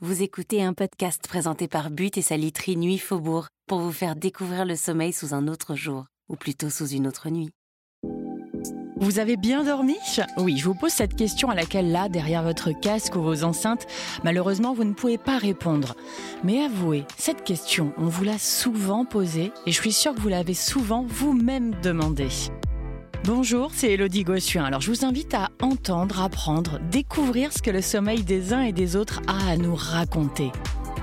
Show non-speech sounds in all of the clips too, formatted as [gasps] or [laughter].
Vous écoutez un podcast présenté par But et sa literie Nuit Faubourg pour vous faire découvrir le sommeil sous un autre jour, ou plutôt sous une autre nuit. Vous avez bien dormi? Oui, je vous pose cette question à laquelle là, derrière votre casque ou vos enceintes, malheureusement, vous ne pouvez pas répondre. Mais avouez, cette question, on vous l'a souvent posée et je suis sûre que vous l'avez souvent vous-même demandée. Bonjour, c'est Elodie Gossuin. Alors je vous invite à entendre, apprendre, découvrir ce que le sommeil des uns et des autres a à nous raconter.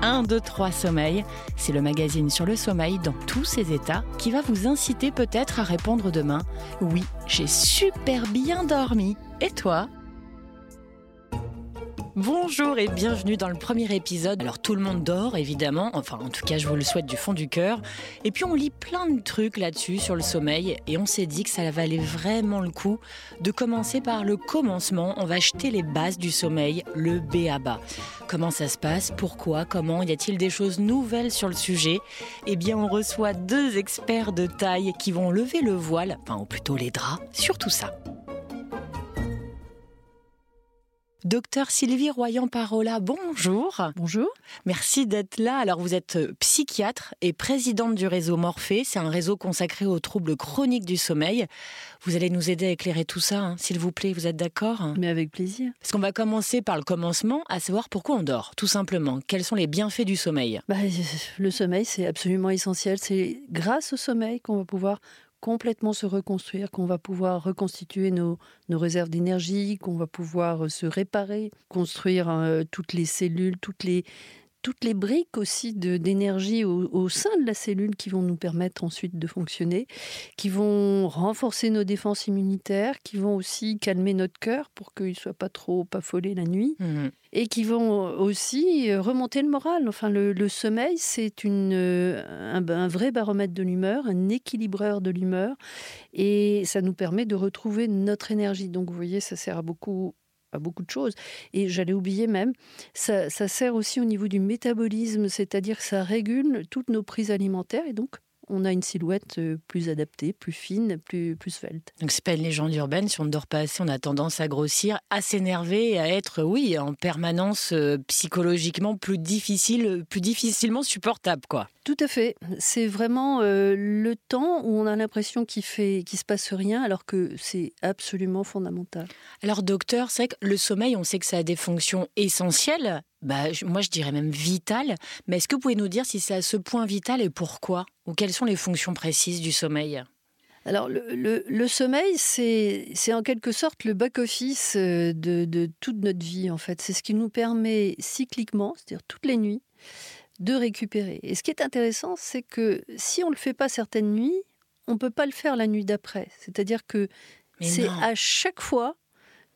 1, 2, 3 Sommeil, c'est le magazine sur le sommeil dans tous ses états qui va vous inciter peut-être à répondre demain Oui, j'ai super bien dormi. Et toi? Bonjour et bienvenue dans le premier épisode. Alors tout le monde dort évidemment, enfin en tout cas je vous le souhaite du fond du cœur. Et puis on lit plein de trucs là-dessus sur le sommeil et on s'est dit que ça valait vraiment le coup de commencer par le commencement. On va jeter les bases du sommeil, le B à bas. Comment ça se passe? Pourquoi? Comment? Y a-t-il des choses nouvelles sur le sujet? Eh bien on reçoit deux experts de taille qui vont lever le voile, enfin ou plutôt les draps, sur tout ça. Docteur Sylvie Royan-Parola, bonjour. Bonjour. Merci d'être là. Alors, vous êtes euh, psychiatre et présidente du réseau Morphée. C'est un réseau consacré aux troubles chroniques du sommeil. Vous allez nous aider à éclairer tout ça, hein, s'il vous plaît. Vous êtes d'accord? Mais avec plaisir. Parce qu'on va commencer par le commencement, à savoir pourquoi on dort, tout simplement. Quels sont les bienfaits du sommeil? Bah, Le sommeil, c'est absolument essentiel. C'est grâce au sommeil qu'on va pouvoir complètement se reconstruire, qu'on va pouvoir reconstituer nos, réserves d'énergie, qu'on va pouvoir euh, se réparer, construire euh, toutes les cellules, toutes les, toutes les briques aussi d'énergie au, au, sein de la cellule qui vont nous permettre ensuite de fonctionner, qui vont renforcer nos défenses immunitaires, qui vont aussi calmer notre cœur pour qu'il ne soit pas trop affolé la nuit. Mmh. Et qui vont aussi remonter le moral. Enfin, le, le sommeil, c'est une, un, un, vrai baromètre de l'humeur, un équilibreur de l'humeur. Et ça nous permet de retrouver notre énergie. Donc, vous voyez, ça sert à beaucoup beaucoup de choses. Et j'allais oublier même, ça, ça, sert aussi au niveau du métabolisme, c'est-à-dire ça régule toutes nos prises alimentaires et donc on a une silhouette plus adaptée, plus fine, plus, plus svelte. Donc c'est pas une légende urbaine, si on ne dort pas assez, on a tendance à grossir, à s'énerver à être, oui, en permanence psychologiquement plus difficile, plus difficilement supportable, quoi. Tout à fait. C'est vraiment euh, le temps où on a l'impression qu'il fait, qu'il se passe rien, alors que c'est absolument fondamental. Alors docteur, c'est que le sommeil, on sait que ça a des fonctions essentielles, bah, moi je dirais même vital. Mais est-ce que vous pouvez nous dire si c'est à ce point vital et pourquoi? Ou quelles sont les fonctions précises du sommeil? Alors, le, le, le sommeil, c'est en quelque sorte le back-office de, de, toute notre vie, en fait. C'est ce qui nous permet cycliquement, c'est-à-dire toutes les nuits, de récupérer. Et ce qui est intéressant, c'est que si on ne le fait pas certaines nuits, on ne peut pas le faire la nuit d'après. C'est-à-dire que c'est à chaque fois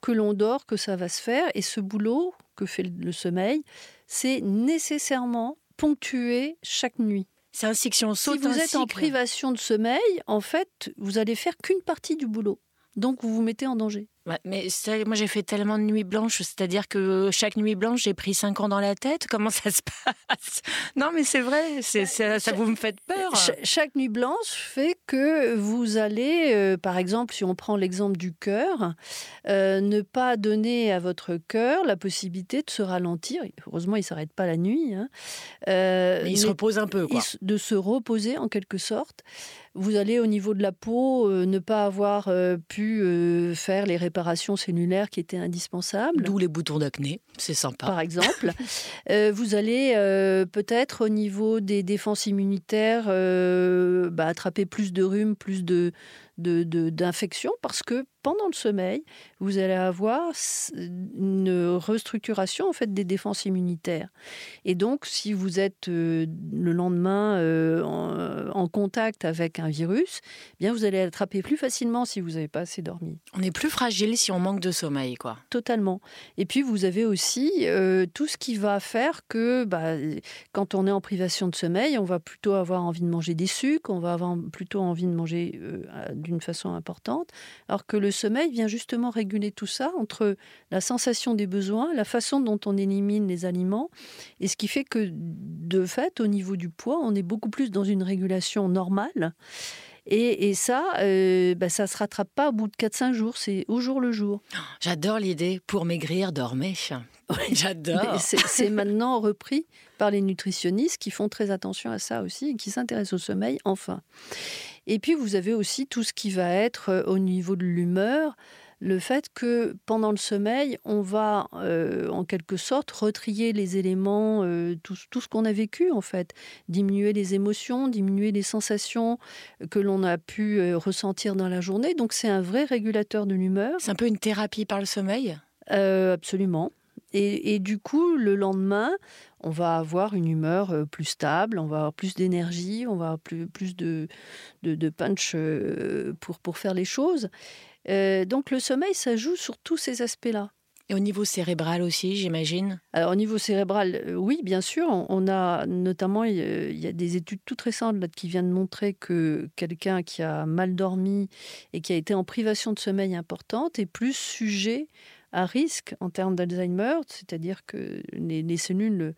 que l'on dort que ça va se faire. Et ce boulot que fait le sommeil, c'est nécessairement ponctué chaque nuit. C'est ainsi que si on saute Si vous êtes en privation de sommeil, en fait, vous allez faire qu'une partie du boulot. Donc vous vous mettez en danger. Ouais, mais moi j'ai fait tellement de nuits blanches, c'est-à-dire que chaque nuit blanche j'ai pris 5 ans dans la tête. Comment ça se passe? Non, mais c'est vrai, ça, ça, vous me faites peur. Ch chaque nuit blanche fait que vous allez, euh, par exemple, si on prend l'exemple du cœur, euh, ne pas donner à votre cœur la possibilité de se ralentir. Heureusement, il ne s'arrête pas la nuit. Hein. Euh, mais il se repose un peu, quoi. De se reposer en quelque sorte. Vous allez au niveau de la peau ne pas avoir pu faire les réparations cellulaires qui étaient indispensables. D'où les boutons d'acné, c'est sympa. Par exemple. [laughs] vous allez peut-être au niveau des défenses immunitaires bah, attraper plus de rhume, plus de, d'infection parce que pendant le sommeil, vous allez avoir une restructuration en fait des défenses immunitaires. Et donc, si vous êtes euh, le lendemain euh, en, en, contact avec un virus, eh bien vous allez l'attraper plus facilement si vous n'avez pas assez dormi. On est plus fragile si on manque de sommeil, quoi. Totalement. Et puis vous avez aussi euh, tout ce qui va faire que, bah, quand on est en privation de sommeil, on va plutôt avoir envie de manger des sucres, on va avoir plutôt envie de manger d'une façon importante, alors que le sommeil vient justement réguler tout ça entre la sensation des besoins, la façon dont on élimine les aliments, et ce qui fait que de fait, au niveau du poids, on est beaucoup plus dans une régulation normale. Et, ça, euh, bah, ça ne se rattrape pas au bout de 4-5 jours, c'est au jour le jour. [gasps] J'adore l'idée, pour maigrir, dormez. [laughs] J'adore. C'est maintenant repris par les nutritionnistes qui font très attention à ça aussi et qui s'intéressent au sommeil, enfin. Et puis vous avez aussi tout ce qui va être euh, au niveau de l'humeur, le fait que pendant le sommeil, on va euh, en quelque sorte retrier les éléments, euh, tout, ce qu'on a vécu en fait, diminuer les émotions, diminuer les sensations que l'on a pu ressentir dans la journée. Donc c'est un vrai régulateur de l'humeur. C'est un peu une thérapie par le sommeil? Absolument. Et, du coup, le lendemain, on va avoir une humeur euh, plus stable, on va avoir plus d'énergie, on va avoir plus, plus de, de, punch euh, pour, pour faire les choses. Euh, donc le sommeil, ça joue sur tous ces aspects-là. Et au niveau cérébral aussi, j'imagine? Alors au niveau cérébral, oui, bien sûr. On a notamment, il y a des études toutes récentes là, qui viennent montrer que quelqu'un qui a mal dormi et qui a été en privation de sommeil importante est plus sujet à risque en termes d'Alzheimer, c'est-à-dire que les, cellules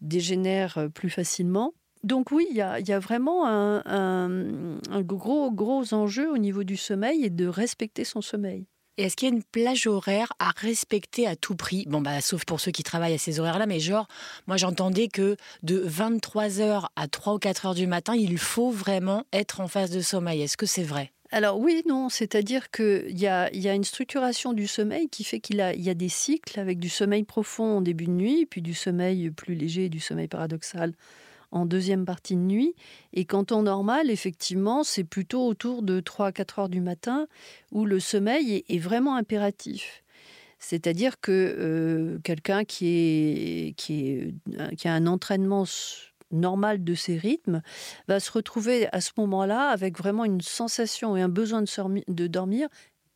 dégénèrent plus facilement. Donc oui, il y a, vraiment un, gros, gros enjeu au niveau du sommeil et de respecter son sommeil. Et est-ce qu'il y a une plage horaire à respecter à tout prix? Bon, bah, sauf pour ceux qui travaillent à ces horaires-là, mais genre, moi j'entendais que de 23h à 3 ou 4h du matin, il faut vraiment être en phase de sommeil. Est-ce que c'est vrai? Alors oui, non, c'est-à-dire qu'il y a, une structuration du sommeil qui fait qu'il y a des cycles avec du sommeil profond en début de nuit, puis du sommeil plus léger du sommeil paradoxal en deuxième partie de nuit. Et qu'en temps normal, effectivement, c'est plutôt autour de 3 à 4 heures du matin où le sommeil est, vraiment impératif. C'est-à-dire que euh, quelqu'un qui, qui a un entraînement normal de ses rythmes, va se retrouver à ce moment-là avec vraiment une sensation et un besoin de, dormir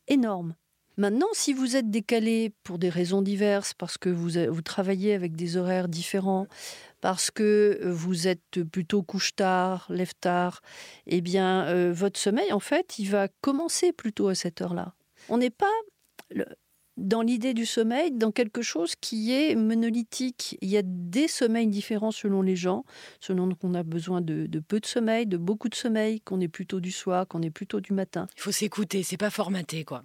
énorme. Maintenant, si vous êtes décalé pour des raisons diverses, parce que vous, travaillez avec des horaires différents, parce que vous êtes plutôt couche tard, lève tard, eh bien, euh, votre sommeil, en fait, il va commencer plutôt à cette heure-là. On n'est pas dans l'idée du sommeil, dans quelque chose qui est monolithique. Il y a des sommeils différents selon les gens, selon qu'on a besoin de, peu de sommeil, de beaucoup de sommeil, qu'on est plutôt du soir, qu'on est plutôt du matin. Il faut s'écouter, c'est pas formaté quoi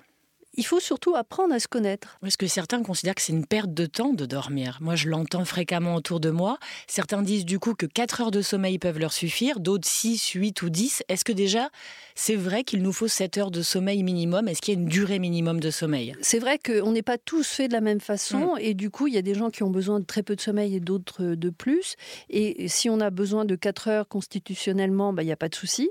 il faut surtout apprendre à se connaître. Est-ce que certains considèrent que c'est une perte de temps de dormir Moi, je l'entends fréquemment autour de moi. Certains disent du coup que 4 heures de sommeil peuvent leur suffire, d'autres 6, 8 ou 10. Est-ce que déjà, c'est vrai qu'il nous faut 7 heures de sommeil minimum? Est-ce qu'il y a une durée minimum de sommeil? C'est vrai qu'on n'est pas tous faits de la même façon mm. et du coup, il y a des gens qui ont besoin de très peu de sommeil et d'autres de plus. Et si on a besoin de 4 heures constitutionnellement, bah, il n'y a pas de souci.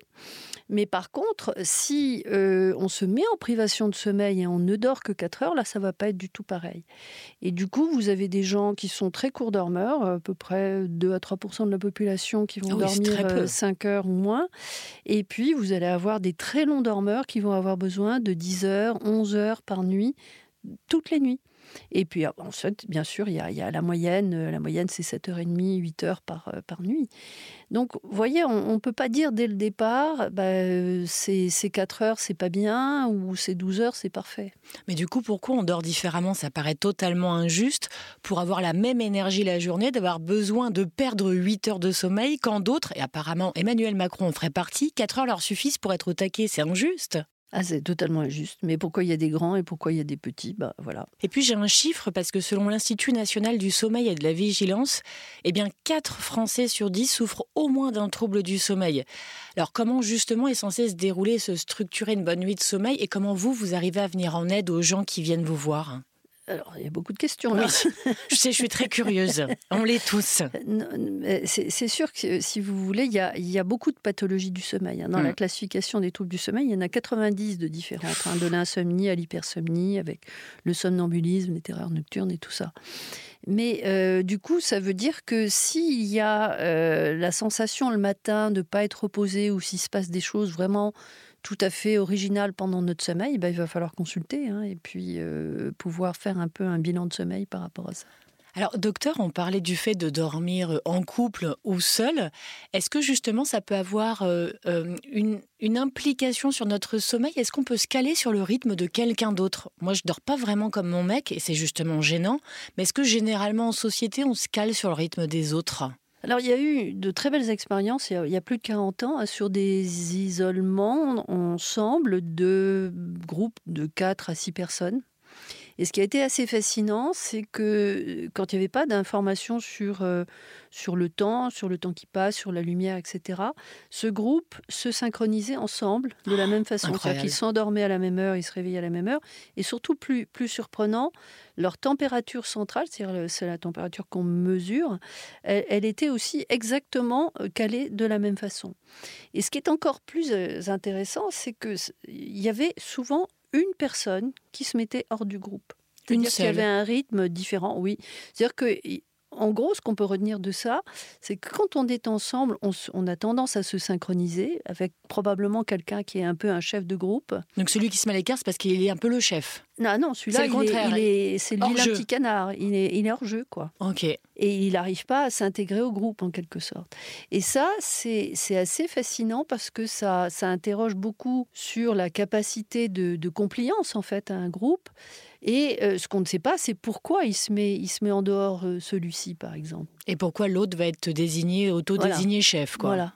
Mais par contre, si euh, on se met en privation de sommeil et on ne dort que 4 heures, là, ça va pas être du tout pareil. Et du coup, vous avez des gens qui sont très courts dormeurs, à peu près 2 à 3% de la population qui vont ah dormir 5 euh, heures ou moins. Et puis, vous allez avoir des très longs dormeurs qui vont avoir besoin de 10 heures, 11 heures par nuit, toutes les nuits. Et puis ah, ensuite, bien sûr, il y a, la moyenne. Euh, la moyenne, c'est 7h30, 8h par, euh, par nuit. Donc, vous voyez, on ne peut pas dire dès le départ, bah, euh, c'est 4 heures, c'est pas bien, ou c'est 12 heures, c'est parfait. Mais du coup, pourquoi on dort différemment? Ça paraît totalement injuste pour avoir la même énergie la journée, d'avoir besoin de perdre 8 heures de sommeil quand d'autres, et apparemment Emmanuel Macron en ferait partie, 4 heures leur suffisent pour être au taquet. C'est injuste. Ah, c'est totalement injuste. Mais pourquoi il y a des grands et pourquoi il y a des petits? Bah voilà. Et puis j'ai un chiffre parce que selon l'Institut national du sommeil et de la vigilance, eh bien 4 Français sur 10 souffrent au moins d'un trouble du sommeil. Alors comment justement est censé se dérouler, se structurer une bonne nuit de sommeil? Et comment vous, vous arrivez à venir en aide aux gens qui viennent vous voir? Alors, il y a beaucoup de questions là. je sais, je suis très curieuse. On l'est tous. [laughs] C'est sûr que si vous voulez, il y a, il y a beaucoup de pathologies du sommeil. Hein. Dans la mm. classification des troubles du sommeil, il y en a 90 de différentes, hein, de l'insomnie à l'hypersomnie, avec le somnambulisme, les terreurs nocturnes et tout ça. Mais euh, du coup, ça veut dire que s'il y a euh, la sensation le matin de ne pas être reposé ou s'il se passe des choses vraiment tout à fait original pendant notre sommeil, ben, il va falloir consulter hein, et puis euh, pouvoir faire un peu un bilan de sommeil par rapport à ça. Alors, docteur, on parlait du fait de dormir en couple ou seul. Est-ce que justement ça peut avoir euh, euh, une, une, implication sur notre sommeil? Est-ce qu'on peut se caler sur le rythme de quelqu'un d'autre? Moi, je dors pas vraiment comme mon mec et c'est justement gênant. Mais est-ce que généralement en société, on se cale sur le rythme des autres? Alors, il y a eu de très belles expériences il y a, plus de 40 ans hein, sur des isolements ensemble de groupes de 4 à 6 personnes. Et ce qui a été assez fascinant, c'est que quand il n'y avait pas d'informations sur, euh, sur le temps, sur le temps qui passe, sur la lumière, etc., ce groupe se synchronisait ensemble de la même façon. C'est-à-dire qu'ils s'endormaient à la même heure, ils se réveillaient à la même heure. Et surtout, plus, plus surprenant, leur température centrale, c'est-à-dire c'est la température qu'on mesure, elle, elle, était aussi exactement calée de la même façon. Et ce qui est encore plus intéressant, c'est qu'il y avait souvent une personne qui se mettait hors du groupe. Une seule. y avait un rythme différent, oui. C'est-à-dire que en gros, ce qu'on peut retenir de ça, c'est que quand on est ensemble, on, a tendance à se synchroniser avec probablement quelqu'un qui est un peu un chef de groupe. Donc celui qui se met à l'écart, c'est parce qu'il est un peu le chef. Non, non, celui-là, il, est, c'est le petit canard. Il est, il est hors jeu, quoi. Ok. Et il n'arrive pas à s'intégrer au groupe, en quelque sorte. Et ça, c'est, assez fascinant parce que ça, ça interroge beaucoup sur la capacité de, de compliance, en fait, à un groupe. Et euh, ce qu'on ne sait pas, c'est pourquoi il se met, il se met en dehors euh, celui-ci, par exemple. Et pourquoi l'autre va être désigné, auto-désigné chef, quoi. Voilà,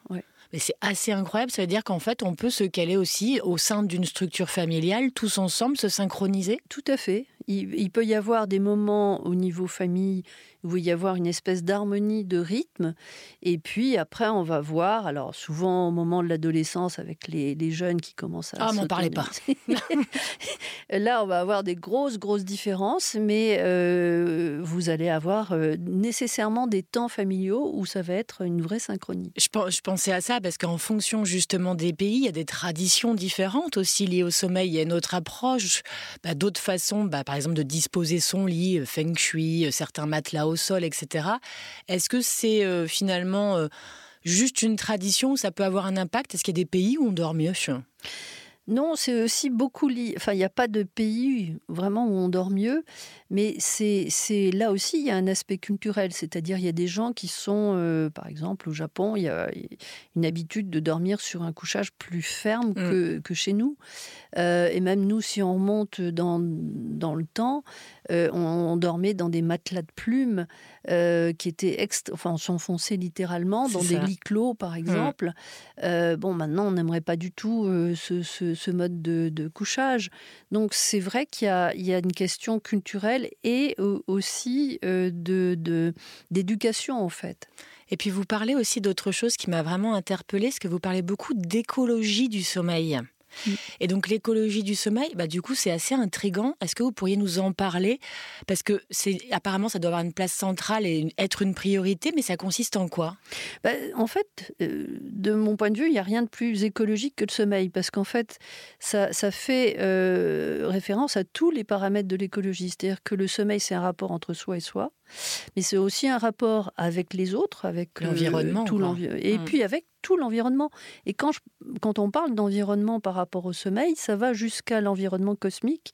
Mais c'est assez incroyable, ça veut dire qu'en fait, on peut se caler aussi au sein d'une structure familiale, tous ensemble, se synchroniser? Tout à fait. il, peut y avoir des moments au niveau famille il va y avoir une espèce d'harmonie de rythme. Et puis après, on va voir, alors souvent au moment de l'adolescence, avec les, jeunes qui commencent à. Ah, m'en parlez pas. [laughs] Là, on va avoir des grosses, grosses différences, mais euh, vous allez avoir euh, nécessairement des temps familiaux où ça va être une vraie synchronie. Je, je pensais à ça parce qu'en fonction justement des pays, il y a des traditions différentes aussi liées au sommeil. Il y a une autre approche, bah, d'autres façons, bah, par exemple, de disposer son lit, euh, feng shui, certains matelas au sol, etc. Est-ce que c'est euh, finalement euh, juste une tradition ou ça peut avoir un impact? Est-ce qu'il y a des pays où on dort mieux? Non, c'est aussi beaucoup lié. Enfin, il n'y a pas de pays vraiment où on dort mieux, mais c'est là aussi, il y a un aspect culturel. C'est-à-dire, il y a des gens qui sont, euh, par exemple, au Japon, il y a une habitude de dormir sur un couchage plus ferme mm. que, que, chez nous. Euh, et même nous, si on remonte dans, dans le temps, euh, on, dormait dans des matelas de plumes qui étaient, enfin, on s'enfonçait littéralement dans des lits clos, par mm. exemple. bon, maintenant, on n'aimerait pas du tout ce, ce, mode de, couchage. Donc c'est vrai qu'il y, y a, une question culturelle et aussi euh, de d'éducation en fait. Et puis vous parlez aussi d'autre chose qui m'a vraiment interpellée, c'est que vous parlez beaucoup d'écologie du sommeil. Mm. Et donc l'écologie du sommeil, bah, du coup, c'est assez intrigant. Est-ce que vous pourriez nous en parler? Parce que c'est apparemment, ça doit avoir une place centrale et être une priorité, mais ça consiste en quoi? Bah, En fait, euh, de mon point de vue, il n'y a rien de plus écologique que le sommeil, parce qu'en fait, ça, ça fait euh, référence à tous les paramètres de l'écologie. C'est-à-dire que le sommeil, c'est un rapport entre soi et soi mais c'est aussi un rapport avec les autres, avec euh, l'environnement, tout l'environnement, et mmh. puis avec tout l'environnement. Et quand, quand on parle d'environnement par rapport au sommeil, ça va jusqu'à l'environnement cosmique,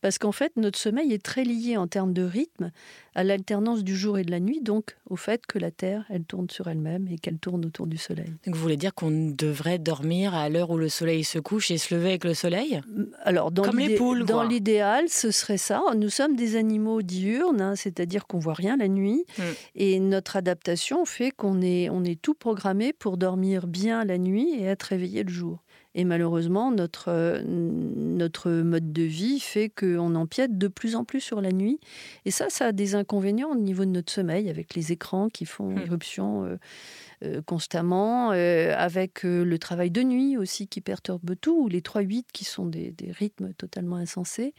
parce qu'en fait, notre sommeil est très lié en termes de rythme à l'alternance du jour et de la nuit, donc au fait que la Terre, elle tourne sur elle-même et qu'elle tourne autour du Soleil. Donc vous voulez dire qu'on devrait dormir à l'heure où le Soleil se couche et se lever avec le Soleil? Alors, dans Comme les poules, Dans l'idéal, ce serait ça. Nous sommes des animaux diurnes, hein, c'est-à-dire qu'on voit rien la nuit, hmm. et notre adaptation fait qu'on est, on est tout programmé pour dormir bien la nuit et être réveillé le jour. Et malheureusement, notre, euh, notre mode de vie fait qu'on empiète de plus en plus sur la nuit. Et ça, ça a des inconvénients au niveau de notre sommeil, avec les écrans qui font hmm. irruption. Euh, euh, constamment, euh, avec euh, le travail de nuit aussi qui perturbe tout, ou les 3-8 qui sont des, rythmes totalement insensés.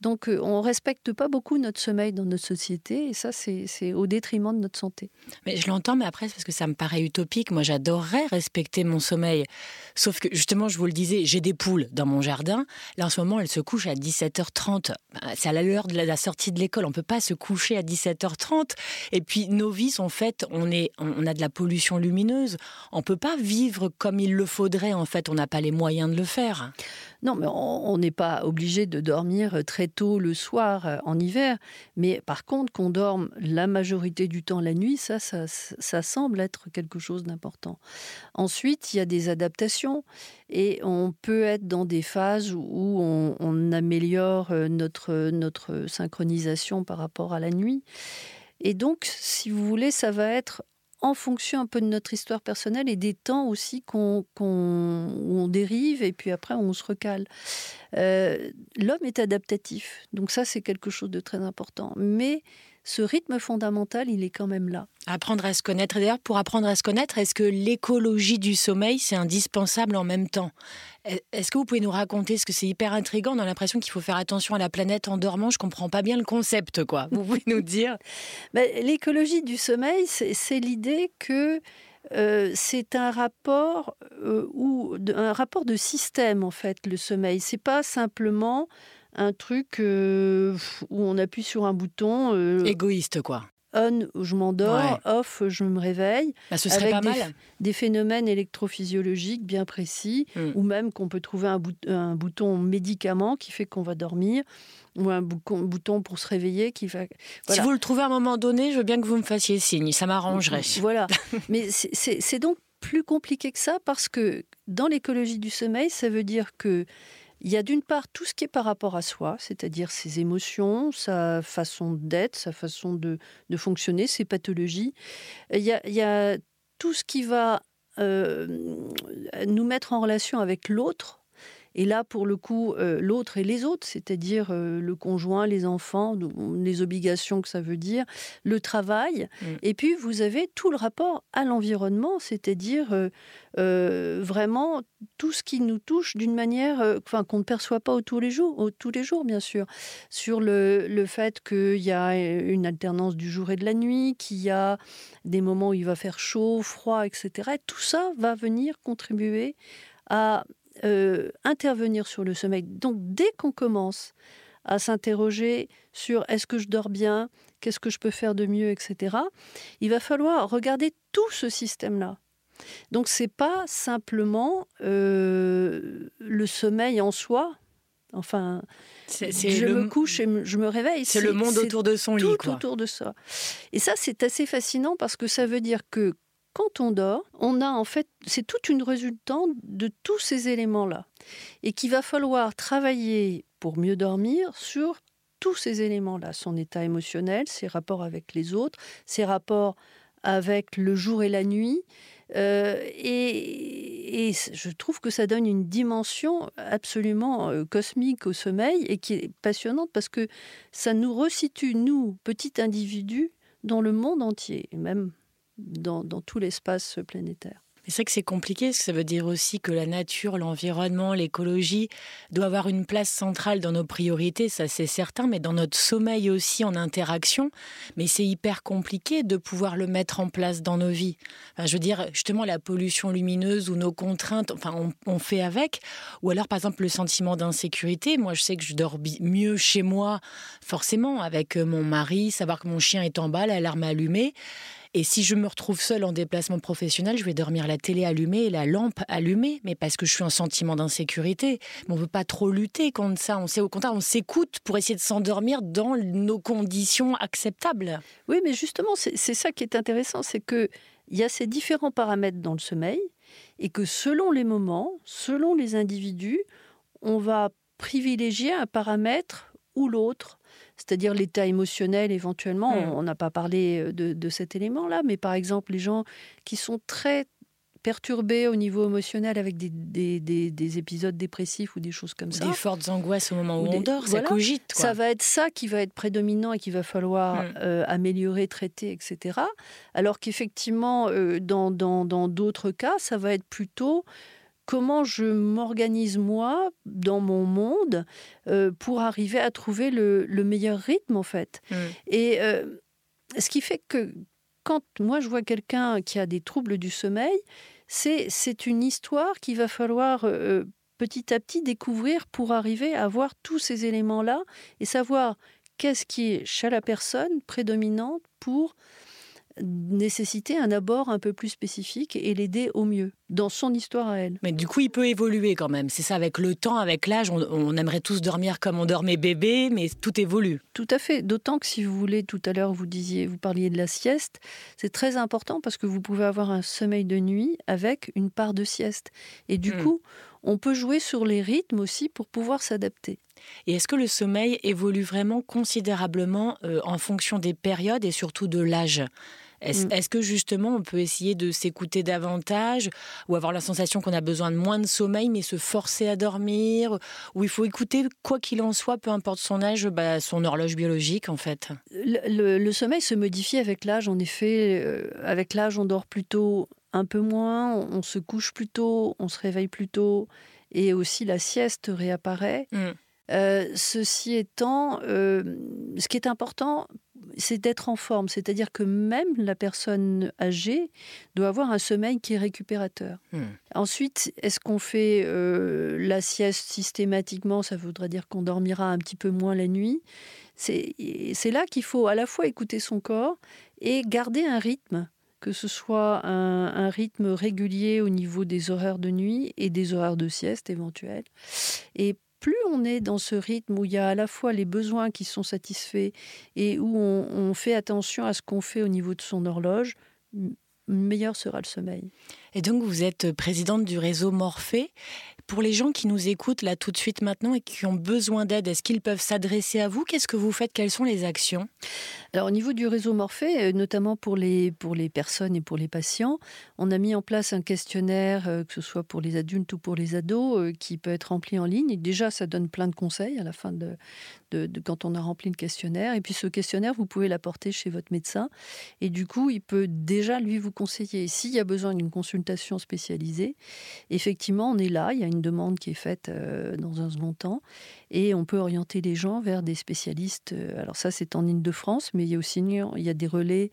Donc on respecte pas beaucoup notre sommeil dans notre société, et ça c'est au détriment de notre santé. Mais je l'entends, mais après, parce que ça me paraît utopique, moi j'adorerais respecter mon sommeil. Sauf que justement, je vous le disais, j'ai des poules dans mon jardin. Là en ce moment, elles se couchent à 17h30. Bah, c'est à l'heure de la sortie de l'école. On peut pas se coucher à 17h30. Et puis nos vies sont faites, on, est, on a de la pollution lumineuse. On peut pas vivre comme il le faudrait, en fait. On n'a pas les moyens de le faire. Non, mais on n'est pas obligé de dormir très tôt le soir euh, en hiver. Mais par contre, qu'on dorme la majorité du temps la nuit, ça, ça, ça semble être quelque chose d'important. Ensuite, il y a des adaptations et on peut être dans des phases où on, on améliore euh, notre, notre synchronisation par rapport à la nuit. Et donc, si vous voulez, ça va être en fonction un peu de notre histoire personnelle et des temps aussi qu'on, on dérive et puis après on se recale. Euh, l'homme est adaptatif, donc ça c'est quelque chose de très important. Mais ce rythme fondamental, il est quand même là. Apprendre à se connaître. D'ailleurs, pour apprendre à se connaître, est-ce que l'écologie du sommeil, c'est indispensable en même temps? Est-ce que vous pouvez nous raconter ce que c'est hyper intriguant On a l'impression qu'il faut faire attention à la planète en dormant? Je comprends pas bien le concept, quoi. Vous pouvez nous dire? [laughs] Ben, L'écologie du sommeil, c'est l'idée que euh, c'est un rapport euh, ou un rapport de système en fait le sommeil. C'est pas simplement un truc euh, où on appuie sur un bouton. Euh, Égoïste, quoi. On, je m'endors, off, je me réveille. Bah, ce serait pas des, mal. Des phénomènes électrophysiologiques bien précis, hmm. ou même qu'on peut trouver un, un, bouton médicament qui fait qu'on va dormir, ou un bouton pour se réveiller qui va. Si vous le trouvez à un moment donné, je veux bien que vous me fassiez signe, ça m'arrangerait. [laughs] Voilà. Mais c'est donc plus compliqué que ça parce que dans l'écologie du sommeil, ça veut dire que il y a d'une part tout ce qui est par rapport à soi, c'est-à-dire ses émotions, sa façon d'être, sa façon de, fonctionner, ses pathologies. Il y a, tout ce qui va euh, nous mettre en relation avec l'autre, et là, pour le coup, euh, l'autre et les autres, c'est-à-dire euh, le conjoint, les enfants, les obligations que ça veut dire, le travail. Mm. Et puis, vous avez tout le rapport à l'environnement, c'est-à-dire euh, vraiment tout ce qui nous touche d'une manière enfin, qu'on ne perçoit pas au tous les jours, tous les jours, bien sûr. Sur le, le fait qu'il y a une alternance du jour et de la nuit, qu'il y a des moments où il va faire chaud, froid, etc. tout ça va venir contribuer à euh, intervenir sur le sommeil. Donc dès qu'on commence à s'interroger sur est-ce que je dors bien, qu'est-ce que je peux faire de mieux, etc., il va falloir regarder tout ce système-là. Donc c'est pas simplement euh, le sommeil en soi. Enfin, je me couche et je me réveille. C'est le monde autour de son lit. Tout autour de ça. Et ça, c'est assez fascinant parce que ça veut dire que quand on dort, on a en fait, c'est toute une résultante de tous ces éléments-là. Et qu'il va falloir travailler pour mieux dormir sur tous ces éléments-là, son état émotionnel, ses rapports avec les autres, ses rapports avec le jour et la nuit. Euh, et, je trouve que ça donne une dimension absolument euh, cosmique au sommeil et qui est passionnante parce que ça nous resitue, nous, petits individus, dans le monde entier, et même dans, tout l'espace planétaire. C'est vrai que c'est compliqué, parce que ça veut dire aussi que la nature, l'environnement, l'écologie doit avoir une place centrale dans nos priorités, ça c'est certain, mais dans notre sommeil aussi en interaction. Mais c'est hyper compliqué de pouvoir le mettre en place dans nos vies. je veux dire, justement, la pollution lumineuse ou nos contraintes, enfin, on, on fait avec. Ou alors, par exemple, le sentiment d'insécurité. Moi, je sais que je dors mieux chez moi, forcément, avec euh, mon mari, savoir que mon chien est en bas, l'alarme allumée. Et si je me retrouve seule en déplacement professionnel, je vais dormir la télé allumée et la lampe allumée, mais parce que je suis en sentiment d'insécurité. Mais on ne veut pas trop lutter contre ça. On sait au contraire, on s'écoute pour essayer de s'endormir dans nos conditions acceptables. Oui, mais justement, c'est ça qui est intéressant, c'est que il y a ces différents paramètres dans le sommeil et que selon les moments, selon les individus, on va privilégier un paramètre ou l'autre c'est-à-dire l'état émotionnel éventuellement. Hmm. On n'a pas parlé euh, de, cet élément-là, mais par exemple, les gens qui sont très perturbés au niveau émotionnel avec des, des, épisodes dépressifs ou des choses comme ça. Des fortes angoisses au moment où on dort, ça cogite. Ça va être ça qui va être prédominant et qu'il va falloir hmm. euh, améliorer, traiter, etc. Alors qu'effectivement, euh, dans d'autres cas, ça va être plutôt comment je m'organise moi dans mon monde euh, pour arriver à trouver le, meilleur rythme en fait. Mm. Et euh, ce qui fait que quand moi je vois quelqu'un qui a des troubles du sommeil, c'est une histoire qu'il va falloir euh, petit à petit découvrir pour arriver à voir tous ces éléments-là et savoir qu'est-ce qui est chez la personne prédominante pour nécessiter un abord un peu plus spécifique et l'aider au mieux dans son histoire à elle. Mais du coup, il peut évoluer quand même. C'est ça, avec le temps, avec l'âge, on, aimerait tous dormir comme on dormait bébé, mais tout évolue. Tout à fait. D'autant que si vous voulez, tout à l'heure, vous disiez, vous parliez de la sieste, c'est très important parce que vous pouvez avoir un sommeil de nuit avec une part de sieste. Et du hmm. coup, on peut jouer sur les rythmes aussi pour pouvoir s'adapter. Et est-ce que le sommeil évolue vraiment considérablement euh, en fonction des périodes et surtout de l'âge? Est-ce mm. que justement on peut essayer de s'écouter davantage ou avoir la sensation qu'on a besoin de moins de sommeil mais se forcer à dormir ou il faut écouter quoi qu'il en soit, peu importe son âge, bah, son horloge biologique en fait? Le, sommeil se modifie avec l'âge. En effet, euh, avec l'âge on dort plutôt un peu moins, on, se couche plus tôt, on se réveille plus tôt et aussi la sieste réapparaît. Mm. Euh, ceci étant, euh, ce qui est important, c'est d'être en forme. C'est-à-dire que même la personne âgée doit avoir un sommeil qui est récupérateur. Hmm. Ensuite, est-ce qu'on fait euh, la sieste systématiquement? Ça voudrait dire qu'on dormira un petit peu moins la nuit. C'est là qu'il faut à la fois écouter son corps et garder un rythme que ce soit un, un, rythme régulier au niveau des horaires de nuit et des horaires de sieste éventuels. Et plus on est dans ce rythme où il y a à la fois les besoins qui sont satisfaits et où on, fait attention à ce qu'on fait au niveau de son horloge, meilleur sera le sommeil. Et donc vous êtes présidente du réseau Morphée. Pour les gens qui nous écoutent là tout de suite maintenant et qui ont besoin d'aide, est-ce qu'ils peuvent s'adresser à vous? Qu'est-ce que vous faites? Quelles sont les actions? Alors au niveau du réseau Morphée, euh, notamment pour les, pour les personnes et pour les patients, on a mis en place un questionnaire, euh, que ce soit pour les adultes ou pour les ados, euh, qui peut être rempli en ligne. Et déjà, ça donne plein de conseils à la fin de, de, quand on a rempli le questionnaire. Et puis ce questionnaire, vous pouvez l'apporter chez votre médecin. Et du coup, il peut déjà lui vous conseiller. S'il y a besoin d'une consultation spécialisée, effectivement, on est là. Il y a une demande qui est faite euh, dans un second temps. Et on peut orienter les gens vers des spécialistes. Euh, alors ça, c'est en Ile-de-France, mais il y a aussi il y a des relais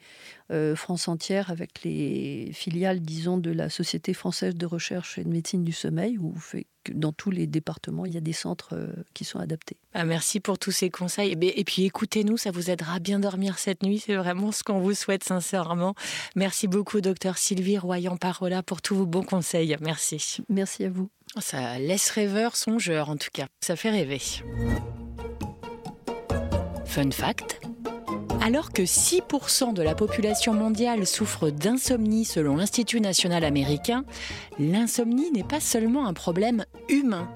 euh, France entière avec les filiales, disons, de la Société française de recherche et de médecine du sommeil, où fait dans tous les départements, il y a des centres qui sont adaptés. Ah, merci pour tous ces conseils. Et puis écoutez-nous, ça vous aidera à bien dormir cette nuit. C'est vraiment ce qu'on vous souhaite sincèrement. Merci beaucoup, docteur Sylvie Royan-Parola, pour tous vos bons conseils. Merci. Merci à vous. Ça laisse rêveur, songeur en tout cas. Ça fait rêver. Fun fact. Alors que 6% de la population mondiale souffre d'insomnie selon l'Institut national américain, l'insomnie n'est pas seulement un problème humain.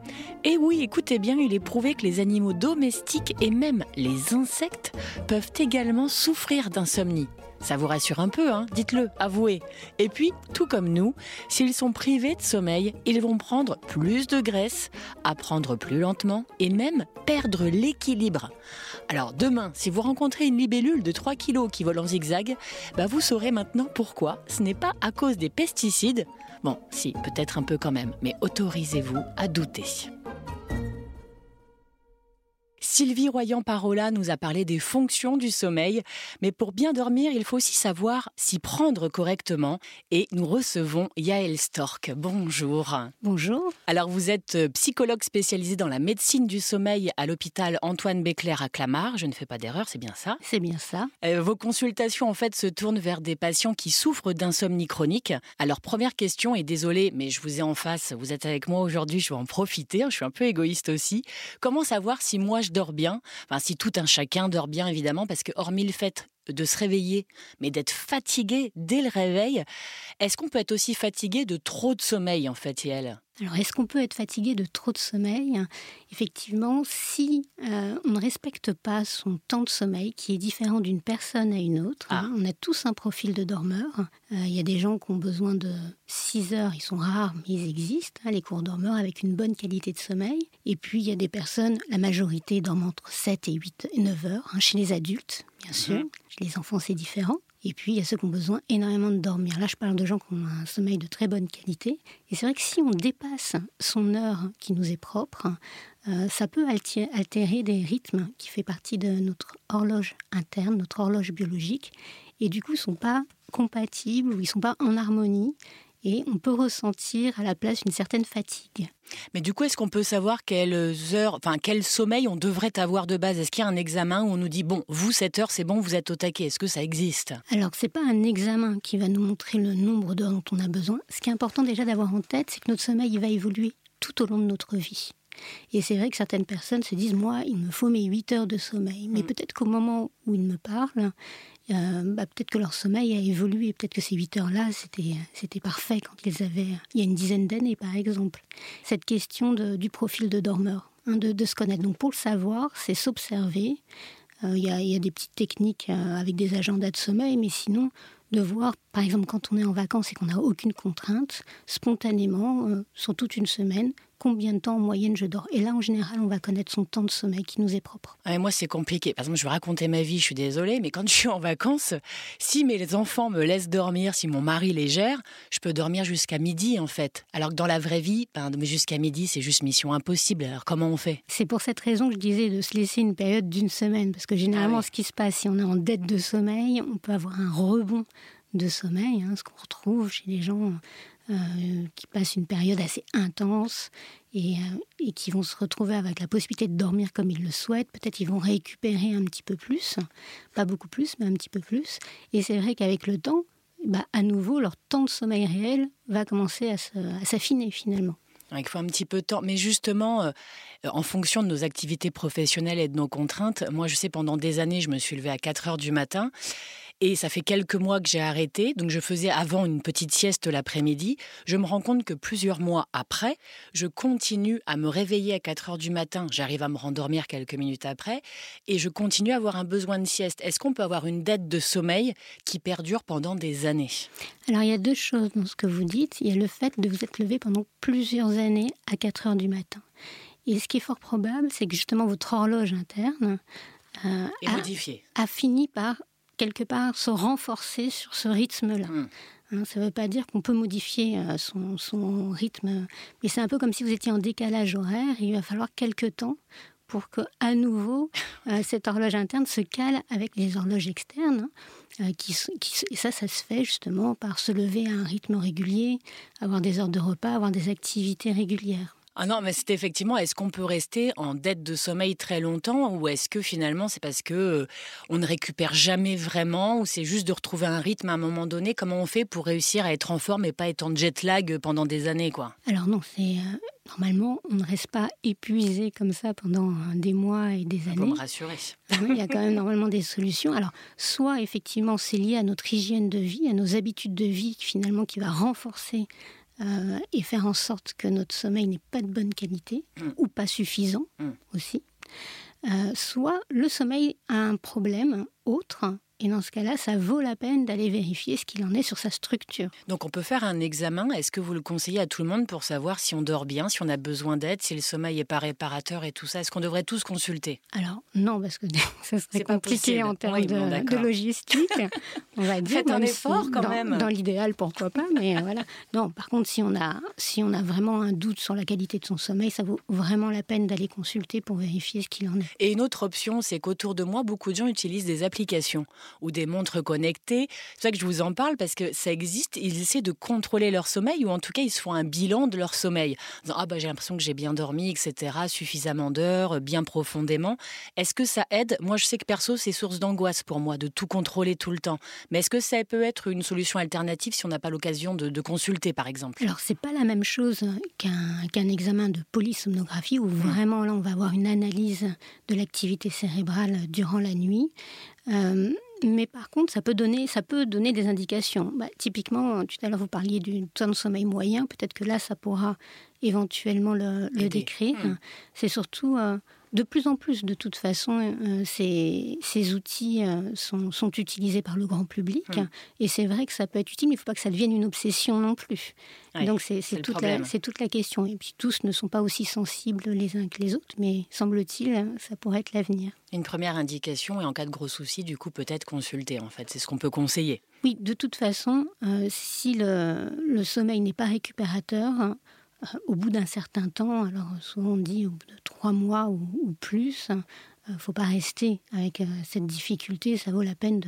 Et oui, écoutez bien, il est prouvé que les animaux domestiques et même les insectes peuvent également souffrir d'insomnie. Ça vous rassure un peu, hein Dites-le, avouez. Et puis, tout comme nous, s'ils sont privés de sommeil, ils vont prendre plus de graisse, apprendre plus lentement et même perdre l'équilibre. Alors demain, si vous rencontrez une libellule de 3 kilos qui vole en zigzag, bah vous saurez maintenant pourquoi. Ce n'est pas à cause des pesticides. Bon, si, peut-être un peu quand même, mais autorisez-vous à douter. Sylvie Royan-Parola nous a parlé des fonctions du sommeil, mais pour bien dormir, il faut aussi savoir s'y prendre correctement. Et nous recevons Yael Stork. Bonjour. Bonjour. Alors vous êtes euh, psychologue spécialisée dans la médecine du sommeil à l'hôpital Antoine Béclair à Clamart. Je ne fais pas d'erreur, c'est bien ça C'est bien ça. Euh, vos consultations en fait se tournent vers des patients qui souffrent d'insomnie chronique. Alors première question, et désolée, mais je vous ai en face, vous êtes avec moi aujourd'hui, je vais en profiter, je suis un peu égoïste aussi. Comment savoir si moi je dort bien, enfin si tout un chacun dort bien évidemment, parce que hormis le fait de se réveiller, mais d'être fatigué dès le réveil, est-ce qu'on peut être aussi fatigué de trop de sommeil en fait, Yael? Alors, est-ce qu'on peut être fatigué de trop de sommeil? Effectivement, si euh, on ne respecte pas son temps de sommeil, qui est différent d'une personne à une autre, ah. hein, on a tous un profil de dormeur. Euh, il y a des gens qui ont besoin de 6 heures, ils sont rares, mais ils existent, hein, les cours dormeurs avec une bonne qualité de sommeil. Et puis, il y a des personnes, la majorité dorment entre 7 et 8 et 9 heures, hein, chez les adultes, bien sûr. Mhm. Chez les enfants, c'est différent. Et puis, il y a ceux qui ont besoin énormément de dormir. Là, je parle de gens qui ont un sommeil de très bonne qualité. Et c'est vrai que si on dépasse son heure qui nous est propre, euh, ça peut altérer des rythmes qui font partie de notre horloge interne, notre horloge biologique, et du coup, ne sont pas compatibles ou ils ne sont pas en harmonie et on peut ressentir à la place une certaine fatigue. Mais du coup, est-ce qu'on peut savoir quelles heures, enfin quel sommeil on devrait avoir de base? Est-ce qu'il y a un examen où on nous dit bon, vous cette heure c'est bon, vous êtes au taquet? Est-ce que ça existe? Alors c'est pas un examen qui va nous montrer le nombre d'heures dont on a besoin. Ce qui est important déjà d'avoir en tête, c'est que notre sommeil va évoluer tout au long de notre vie. Et c'est vrai que certaines personnes se disent, moi, il me faut mes 8 heures de sommeil. Mais mm. peut-être qu'au moment où ils me parlent, euh, bah, peut-être que leur sommeil a évolué. Peut-être que ces 8 heures-là, c'était, parfait quand ils avaient, il y a une dizaine d'années, par exemple. Cette question du profil de dormeur, hein, de, se connaître. Donc, pour le savoir, c'est s'observer. Euh, il y, a des petites techniques euh, avec des agendas de sommeil, mais sinon, de voir, par exemple, quand on est en vacances et qu'on n'a aucune contrainte, spontanément, euh, sur toute une semaine, combien de temps en moyenne je dors? Et là, en général, on va connaître son temps de sommeil qui nous est propre. moi, c'est compliqué. Par exemple, je vais raconter ma vie, je suis désolée, mais quand je suis en vacances, si mes enfants me laissent dormir, si mon mari les gère, je peux dormir jusqu'à midi, en fait. Alors que dans la vraie vie, ben, jusqu'à midi, c'est juste mission impossible. Alors comment on fait? C'est pour cette raison que je disais de se laisser une période d'une semaine. Parce que généralement, ah ce qui se passe, si on est en dette de sommeil, on peut avoir un rebond de sommeil, hein, ce qu'on retrouve chez les gens euh, qui passent une période assez intense et, euh, et, qui vont se retrouver avec la possibilité de dormir comme ils le souhaitent. Peut-être ils vont récupérer un petit peu plus, pas beaucoup plus, mais un petit peu plus. Et c'est vrai qu'avec le temps, bah, à nouveau, leur temps de sommeil réel va commencer à s'affiner finalement. Il faut un petit peu de temps. Mais justement, euh, en fonction de nos activités professionnelles et de nos contraintes, moi, je sais, pendant des années, je me suis levée à 4 heures du matin. Et ça fait quelques mois que j'ai arrêté. Donc je faisais avant une petite sieste l'après-midi. Je me rends compte que plusieurs mois après, je continue à me réveiller à 4 heures du matin. J'arrive à me rendormir quelques minutes après. Et je continue à avoir un besoin de sieste. Est-ce qu'on peut avoir une dette de sommeil qui perdure pendant des années? Alors il y a deux choses dans ce que vous dites. Il y a le fait de vous être levé pendant plusieurs années à 4 heures du matin. Et ce qui est fort probable, c'est que justement votre horloge interne euh, a, a, fini par quelque part se renforcer sur ce rythme-là. Hmm. Hein, ça ne veut pas dire qu'on peut modifier euh, son, rythme, mais c'est un peu comme si vous étiez en décalage horaire. il va falloir quelques temps pour que, à nouveau, [laughs] euh, cette horloge interne se cale avec les horloges externes. Hein, euh, qui, et ça, ça se fait justement par se lever à un rythme régulier, avoir des heures de repas, avoir des activités régulières. Ah non, mais c'est effectivement, est-ce qu'on peut rester en dette de sommeil très longtemps ou est-ce que finalement c'est parce que euh, on ne récupère jamais vraiment ou c'est juste de retrouver un rythme à un moment donné? Comment on fait pour réussir à être en forme et pas être en jet lag pendant des années quoi? Alors non, c'est euh, normalement on ne reste pas épuisé comme ça pendant des mois et des années. Pour me rassurer. Ah il y a quand même normalement des solutions. Alors soit effectivement c'est lié à notre hygiène de vie, à nos habitudes de vie finalement qui va renforcer euh, et faire en sorte que notre sommeil n'est pas de bonne qualité mm. ou pas suffisant mm. aussi. Euh, soit le sommeil a un problème autre et dans ce cas-là, ça vaut la peine d'aller vérifier ce qu'il en est sur sa structure. Donc on peut faire un examen. Est-ce que vous le conseillez à tout le monde pour savoir si on dort bien, si on a besoin d'aide, si le sommeil est pas réparateur et tout ça? Est-ce qu'on devrait tous consulter? Alors non, parce que [laughs] ça serait compliqué en termes de, logistique. [laughs] On va dire. Faites un effort quand même. Dans l'idéal, pourquoi pas Mais euh, voilà. Non, par contre, si on a si on a vraiment un doute sur la qualité de son sommeil, ça vaut vraiment la peine d'aller consulter pour vérifier ce qu'il en est. Et une autre option, c'est qu'autour de moi, beaucoup de gens utilisent des applications ou des montres connectées. C'est ça que je vous en parle parce que ça existe. Ils essaient de contrôler leur sommeil ou en tout cas ils se font un bilan de leur sommeil. ah bah j'ai l'impression que j'ai bien dormi, etc. Suffisamment d'heures, bien profondément. Est-ce que ça aide? Moi je sais que perso c'est source d'angoisse pour moi de tout contrôler tout le temps. Mais est-ce que ça peut être une solution alternative si on n'a pas l'occasion de, consulter par exemple? Alors c'est pas la même chose qu'un examen de polysomnographie où vraiment là on va avoir une analyse de l'activité cérébrale durant la nuit. Euh, mais par contre, ça peut donner, ça peut donner des indications. Bah, typiquement, tout à l'heure, vous parliez du temps de sommeil moyen. Peut-être que là, ça pourra éventuellement le, décrire. Hmm. C'est surtout euh, de plus en plus, de toute façon, euh, ces, ces, outils euh, sont, sont, utilisés par le grand public. Hmm. Et c'est vrai que ça peut être utile, mais il ne faut pas que ça devienne une obsession non plus. Donc c'est toute, la, toute la question. Et puis tous ne sont pas aussi sensibles les uns que les autres, mais semble-t-il, ça pourrait être l'avenir. Une première indication, et en cas de gros soucis, du coup, peut-être consulter, en fait. C'est ce qu'on peut conseiller. Oui, de toute façon, euh, si le, le sommeil n'est pas récupérateur, au bout d'un certain temps, alors souvent on dit au bout de trois mois ou, plus, il ne euh, faut pas rester avec euh, cette difficulté, ça vaut la peine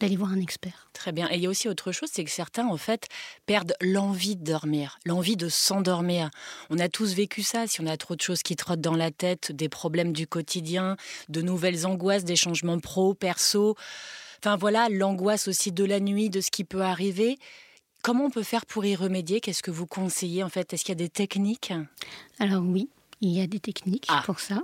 d'aller voir un expert. Très bien. Et il y a aussi autre chose, c'est que certains, en fait, perdent l'envie de dormir, l'envie de s'endormir. On a tous vécu ça, si on a trop de choses qui trottent dans la tête, des problèmes du quotidien, de nouvelles angoisses, des changements pro, perso. Enfin voilà, l'angoisse aussi de la nuit, de ce qui peut arriver. Comment on peut faire pour y remédier? Qu'est-ce que vous conseillez en fait? Est-ce qu'il y a des techniques? Alors oui, il y a des techniques ah. pour ça.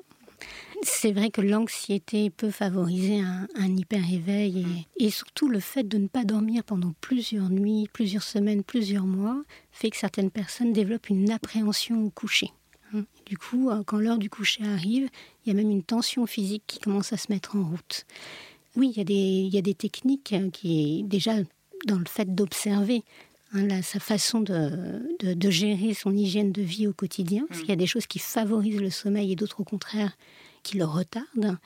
C'est vrai que l'anxiété peut favoriser un, hyper-éveil et, et, surtout le fait de ne pas dormir pendant plusieurs nuits, plusieurs semaines, plusieurs mois fait que certaines personnes développent une appréhension au coucher. Hein. Du coup, euh, quand l'heure du coucher arrive, il y a même une tension physique qui commence à se mettre en route. Oui, il y a des, il y a des techniques qui déjà dans le fait d'observer hein, sa façon de, de, gérer son hygiène de vie au quotidien. Parce qu'il y a des choses qui favorisent le sommeil et d'autres au contraire qui le retardent.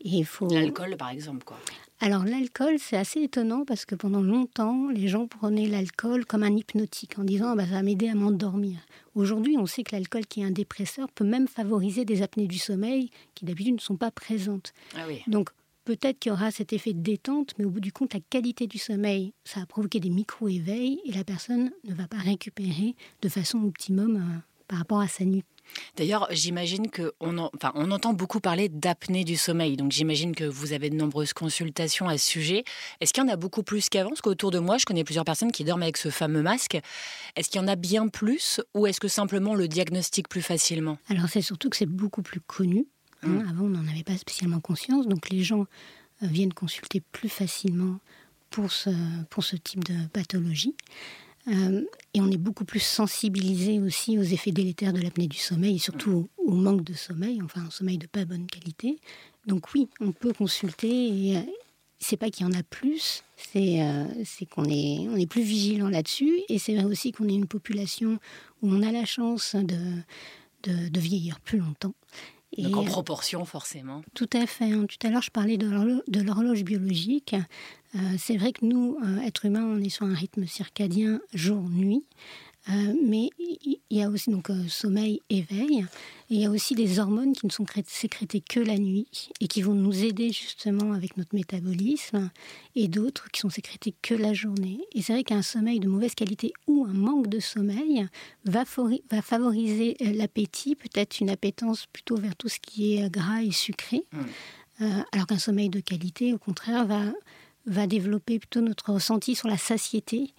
Et faut... L'alcool, par exemple, quoi. Alors l'alcool, c'est assez étonnant parce que pendant longtemps, les gens prenaient l'alcool comme un hypnotique en disant ah bah, ça va m'aider à m'endormir. Aujourd'hui, on sait que l'alcool qui est un dépresseur peut même favoriser des apnées du sommeil qui d'habitude ne sont pas présentes. Ah oui. Donc peut-être qu'il y aura cet effet de détente, mais au bout du compte, la qualité du sommeil, ça a provoqué des micro-éveils et la personne ne va pas récupérer de façon optimum euh, par rapport à sa nuit. D'ailleurs, j'imagine qu'on on entend beaucoup parler d'apnée du sommeil. Donc j'imagine que vous avez de nombreuses consultations à ce sujet. Est-ce qu'il y en a beaucoup plus qu'avant? Parce qu'autour de moi, je connais plusieurs personnes qui dorment avec ce fameux masque. Est-ce qu'il y en a bien plus ou est-ce que simplement le diagnostic plus facilement? Alors c'est surtout que c'est beaucoup plus connu. Hein. Avant, on n'en avait pas spécialement conscience. Donc les gens euh, viennent consulter plus facilement pour ce, pour ce type de pathologie. Euh, et on est beaucoup plus sensibilisé aussi aux effets délétères de l'apnée du sommeil et surtout au, manque de sommeil, enfin un sommeil de pas bonne qualité. Donc oui, on peut consulter et euh, c'est pas qu'il y en a plus, c'est qu'on est, on est plus vigilant là-dessus et c'est vrai aussi qu'on est une population où on a la chance de, de vieillir plus longtemps. Donc en proportion, forcément. Tout à fait. Hein. Tout à l'heure, je parlais de l'horloge biologique. Euh, c'est vrai que nous, euh, êtres humains, on est sur un rythme circadien jour-nuit. Euh, mais il y a aussi donc sommeil, éveil. Et il y a aussi des hormones qui ne sont sécrétées que la nuit et qui vont nous aider justement avec notre métabolisme, et d'autres qui sont sécrétées que la journée. Et c'est vrai qu'un sommeil de mauvaise qualité ou un manque de sommeil va, va favoriser l'appétit, peut-être une appétence plutôt vers tout ce qui est gras et sucré, mmh. alors qu'un sommeil de qualité, au contraire, va va développer plutôt notre ressenti sur la satiété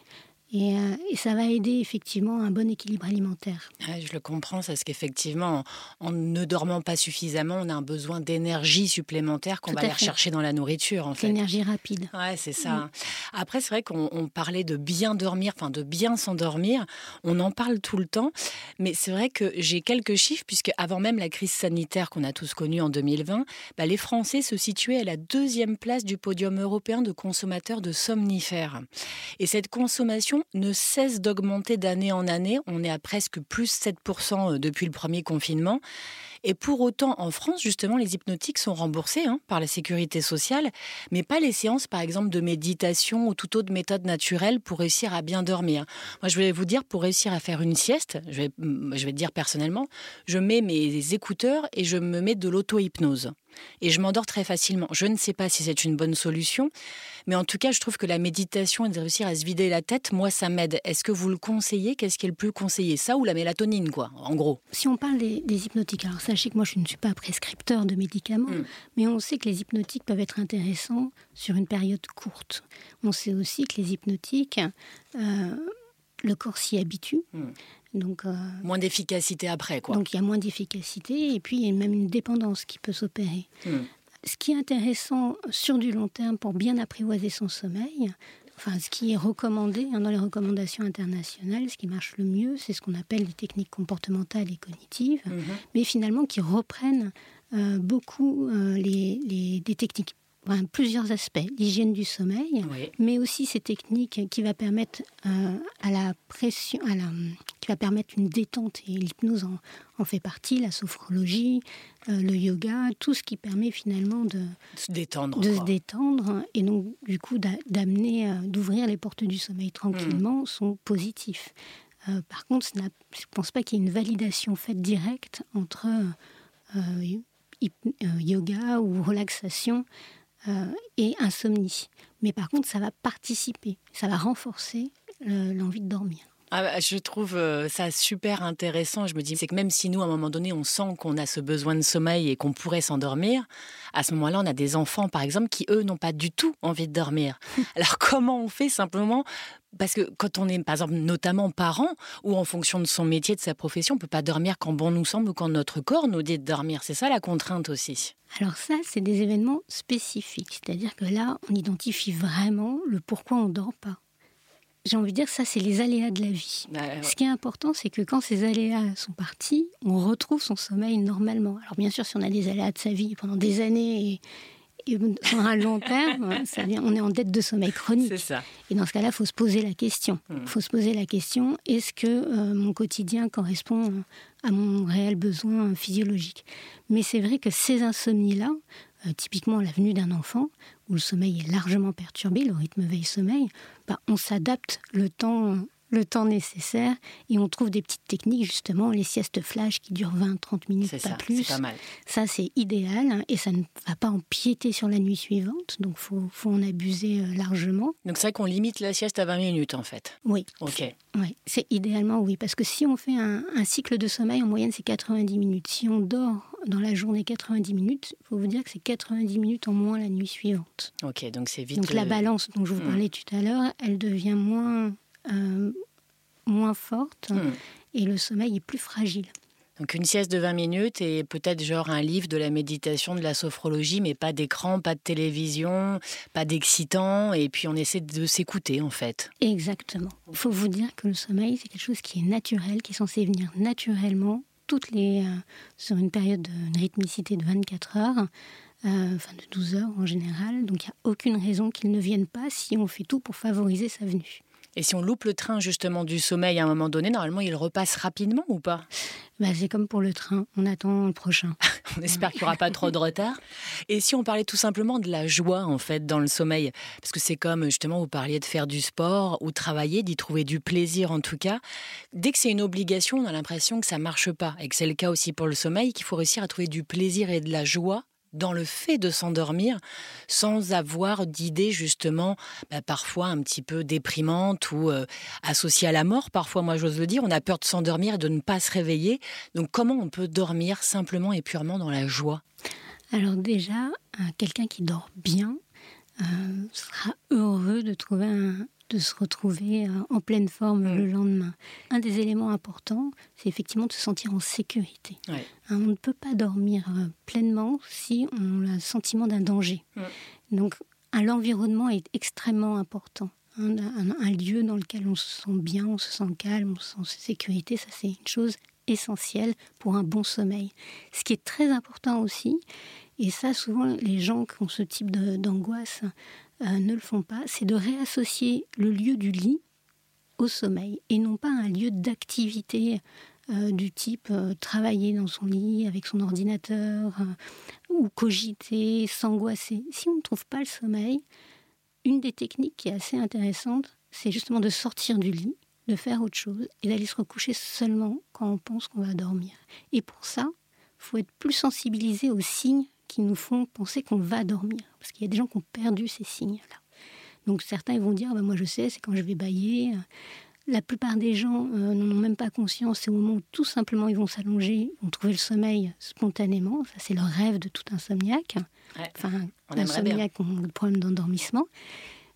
euh, et, ça va aider effectivement un bon équilibre alimentaire. je le comprends, parce qu'effectivement, en, ne dormant pas suffisamment, on a un besoin d'énergie supplémentaire qu'on va aller rechercher dans la nourriture. En fait. L'énergie rapide. Ouais, c'est ça. Après, c'est vrai qu'on parlait de bien dormir, enfin de bien s'endormir. On en parle tout le temps, mais c'est vrai que j'ai quelques chiffres, puisque avant même la crise sanitaire qu'on a tous connue en 2020, bah, les Français se situaient à la deuxième place du podium européen de consommateurs de somnifères. Et cette consommation ne cesse d'augmenter d'année en année. On est à presque plus 7% euh, depuis le premier confinement. Et pour autant, en France, justement, les hypnotiques sont remboursés hein, par la sécurité sociale, mais pas les séances, par exemple, de méditation ou toute autre méthode naturelle pour réussir à bien dormir. Moi, je vais vous dire, pour réussir à faire une sieste, je vais, je vais dire personnellement, je mets mes écouteurs et je me mets de l'auto-hypnose et je m'endors très facilement. Je ne sais pas si c'est une bonne solution, mais en tout cas, je trouve que la méditation et de réussir à se vider la tête, moi, ça m'aide. Est-ce que vous le conseillez? Qu'est-ce qui est le plus conseillé? Ça ou la mélatonine, quoi, en gros? Si on parle des, hypnotiques, alors sachez que moi, je ne suis pas prescripteur de médicaments, hmm. mais on sait que les hypnotiques peuvent être intéressants sur une période courte. On sait aussi que les hypnotiques, euh, le corps s'y habitue. Hmm. Donc, euh, moins d'efficacité après, quoi. Donc il y a moins d'efficacité et puis il y a même une dépendance qui peut s'opérer. Hmm. Ce qui est intéressant sur du long terme pour bien apprivoiser son sommeil, enfin ce qui est recommandé hein, dans les recommandations internationales, ce qui marche le mieux, c'est ce qu'on appelle les techniques comportementales et cognitives, mhm. mais finalement qui reprennent euh, beaucoup euh, les, les, des techniques plusieurs aspects, l'hygiène du sommeil, mais aussi ces techniques qui va permettre euh, à la pression, à la, qui va permettre une détente et l'hypnose en, fait partie, la sophrologie, euh, le yoga, tout ce qui permet finalement de, se détendre, de se détendre et donc du coup d'amener, euh, d'ouvrir les portes du sommeil tranquillement hmm. sont positifs. par contre, je ne pense pas qu'il y ait une validation faite directe entre yoga ou relaxation et insomnie. Mais par contre, ça va participer, ça va renforcer l'envie de dormir. Ah bah, je trouve euh, ça super intéressant. Je me dis, c'est que même si nous, à un moment donné, on sent qu'on a ce besoin de sommeil et qu'on pourrait s'endormir, à ce moment-là, on a des enfants, par exemple, qui, eux, n'ont pas du tout envie de dormir. [laughs] Alors, comment on fait simplement? Parce que quand on est, par exemple, notamment parent, ou en fonction de son métier, de sa profession, on peut pas dormir quand bon nous semble ou quand notre corps nous dit de dormir. C'est ça la contrainte aussi. Alors ça, c'est des événements spécifiques. C'est-à-dire que là, on identifie vraiment le pourquoi on dort pas. J'ai envie de dire, ça, c'est les aléas de la vie. Ce qui est important, c'est que quand ces aléas sont partis, on retrouve son sommeil normalement. Alors bien sûr, si on a des aléas de sa vie pendant des années Et sur un long terme, [laughs] ça vient, on est en dette de sommeil chronique. C'est ça. Et dans ce cas-là, il faut se poser la question. Il Hmm. faut se poser la question est-ce que euh, mon quotidien correspond à mon réel besoin physiologique? Mais c'est vrai que ces insomnies-là, euh, typiquement la venue d'un enfant, où le sommeil est largement perturbé, le rythme veille-sommeil, bah, on s'adapte le temps, le temps nécessaire et on trouve des petites techniques, justement, les siestes flash qui durent 20-30 minutes, pas ça, plus. c'est pas mal. Ça, c'est idéal hein, et ça ne va pas empiéter sur la nuit suivante, donc il faut, faut en abuser euh, largement. Donc c'est vrai qu'on limite la sieste à 20 minutes en fait. Oui, Ok. Ouais, c'est idéalement oui, parce que si on fait un, un cycle de sommeil, en moyenne, c'est 90 minutes. Si on dort dans la journée 90 minutes, il faut vous dire que c'est 90 minutes en moins la nuit suivante. Ok, donc c'est vite. Donc la euh, balance dont je vous hmm. parlais tout à l'heure, elle devient moins, euh, moins forte hmm. et le sommeil est plus fragile. Donc une sieste de 20 minutes et peut-être genre un livre de la méditation, de la sophrologie, mais pas d'écran, pas de télévision, pas d'excitant, et puis on essaie de s'écouter en fait. Exactement. Il faut vous dire que le sommeil, c'est quelque chose qui est naturel, qui est censé venir naturellement toutes les, euh, sur une période de rythmicité de 24 heures, euh, enfin de 12 heures en général. Donc il n'y a aucune raison qu'il ne vienne pas si on fait tout pour favoriser sa venue. Et si on loupe le train justement du sommeil à un moment donné, normalement il repasse rapidement ou pas? Bah, c'est comme pour le train, on attend le prochain. [laughs] On espère qu'il n'y aura pas trop de retard. Et si on parlait tout simplement de la joie en fait dans le sommeil, parce que c'est comme justement vous parliez de faire du sport ou travailler, d'y trouver du plaisir en tout cas. Dès que c'est une obligation, on a l'impression que ça marche pas et que c'est le cas aussi pour le sommeil, qu'il faut réussir à trouver du plaisir et de la joie dans le fait de s'endormir sans avoir d'idées justement bah, parfois un petit peu déprimantes ou euh, associées à la mort. Parfois, moi j'ose le dire, on a peur de s'endormir et de ne pas se réveiller. Donc comment on peut dormir simplement et purement dans la joie? Alors déjà, euh, quelqu'un qui dort bien euh, sera heureux de, trouver un- de se retrouver euh, en pleine forme Mm. le lendemain. Un des éléments importants, c'est effectivement de se sentir en sécurité. Ouais. Hein, on ne peut pas dormir euh, pleinement si on a le sentiment d'un danger. Mm. Donc l'environnement est extrêmement important. Un, un- un lieu dans lequel on se sent bien, on se sent calme, on se sent en sécurité, ça c'est une chose essentielle pour un bon sommeil. Ce qui est très important aussi, et ça souvent les gens qui ont ce type d'angoisse euh, ne le font pas, c'est de réassocier le lieu du lit au sommeil et non pas un lieu d'activité euh, du type euh, travailler dans son lit avec son ordinateur ou cogiter, s'angoisser. Si on ne trouve pas le sommeil, une des techniques qui est assez intéressante, c'est justement de sortir du lit, de faire autre chose et d'aller se recoucher seulement quand on pense qu'on va dormir. Et pour ça, faut être plus sensibilisé aux signes qui nous font penser qu'on va dormir. Parce qu'il y a des gens qui ont perdu ces signes-là. Donc certains ils vont dire, bah, moi je sais, c'est quand je vais bailler. La plupart des gens euh, n'en ont même pas conscience. C'est au moment où tout simplement ils vont s'allonger, vont trouver le sommeil spontanément. Ça c'est le rêve de tout insomniaque. Ouais. Enfin, On insomniaque qui ont des problèmes d'endormissement.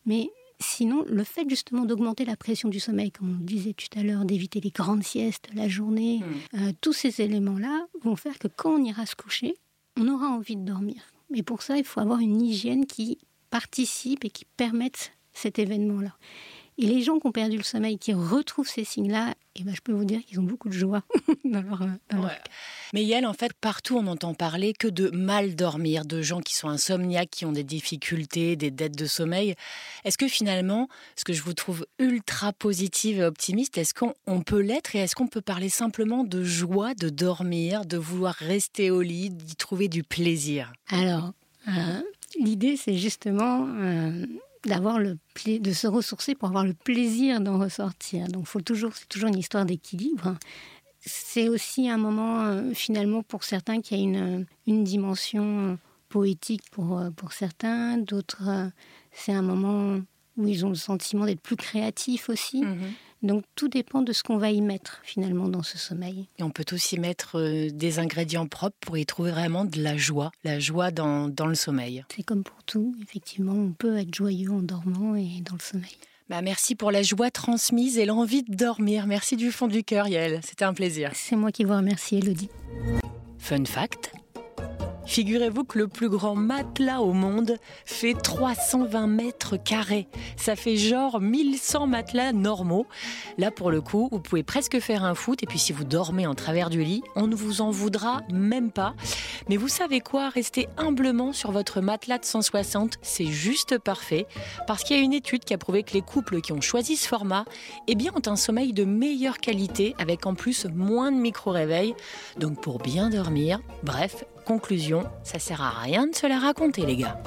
Mais sinon, le fait justement d'augmenter la pression du sommeil, comme on le disait tout à l'heure, d'éviter les grandes siestes, la journée, Mm. euh, tous ces éléments-là vont faire que quand on ira se coucher, on aura envie de dormir. Mais pour ça, il faut avoir une hygiène qui participe et qui permette cet événement-là. Et les gens qui ont perdu le sommeil, qui retrouvent ces signes-là, eh ben, je peux vous dire qu'ils ont beaucoup de joie [laughs] dans leur, euh, leur. Mais Yael, en fait, partout on entend parler que de mal dormir, de gens qui sont insomniaques, qui ont des difficultés, des dettes de sommeil. Est-ce que finalement, ce que je vous trouve ultra positive et optimiste, est-ce qu'on on peut l'être et est-ce qu'on peut parler simplement de joie de dormir, de vouloir rester au lit, d'y trouver du plaisir? Alors, euh, l'idée, c'est justement euh, d'avoir le de se ressourcer pour avoir le plaisir d'en ressortir. Donc, faut toujours, c'est toujours une histoire d'équilibre. C'est aussi un moment, euh, finalement, pour certains, qui a une, une dimension euh, poétique pour, euh, pour certains. D'autres, euh, c'est un moment où ils ont le sentiment d'être plus créatifs aussi. Donc, tout dépend de ce qu'on va y mettre, finalement, dans ce sommeil. Et on peut aussi mettre euh, des ingrédients propres pour y trouver vraiment de la joie, la joie dans, dans le sommeil. C'est comme pour tout, effectivement, on peut être joyeux en dormant et dans le sommeil. Bah, merci pour la joie transmise et l'envie de dormir. Merci du fond du cœur, Yael. C'était un plaisir. C'est moi qui vous remercie, Elodie. Fun fact Figurez-vous que le plus grand matelas au monde fait 320 mètres carrés. Ça fait genre 1100 matelas normaux. Là, pour le coup, vous pouvez presque faire un foot. Et puis, si vous dormez en travers du lit, on ne vous en voudra même pas. Mais vous savez quoi? Restez humblement sur votre matelas de 160. C'est juste parfait. Parce qu'il y a une étude qui a prouvé que les couples qui ont choisi ce format eh bien, ont un sommeil de meilleure qualité avec en plus moins de micro-réveils. Donc, pour bien dormir, bref, Conclusion, ça sert à rien de se la raconter les gars.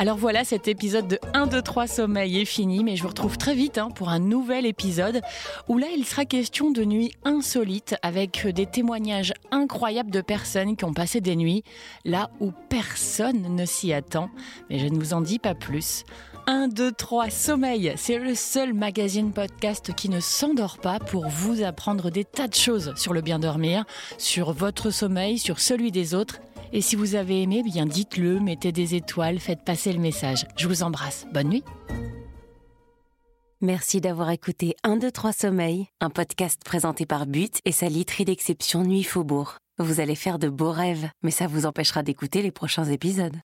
Alors voilà, cet épisode de 1, 2, 3 sommeil est fini, mais je vous retrouve très vite hein, pour un nouvel épisode où là il sera question de nuits insolites avec des témoignages incroyables de personnes qui ont passé des nuits là où personne ne s'y attend. Mais je ne vous en dis pas plus. 1, 2, 3, Sommeil, c'est le seul magazine podcast qui ne s'endort pas pour vous apprendre des tas de choses sur le bien dormir, sur votre sommeil, sur celui des autres. Et si vous avez aimé, bien dites-le, mettez des étoiles, faites passer le message. Je vous embrasse. Bonne nuit. Merci d'avoir écouté 1, 2, 3 Sommeil, un podcast présenté par But et sa literie d'exception Nuit Faubourg. Vous allez faire de beaux rêves, mais ça vous empêchera d'écouter les prochains épisodes.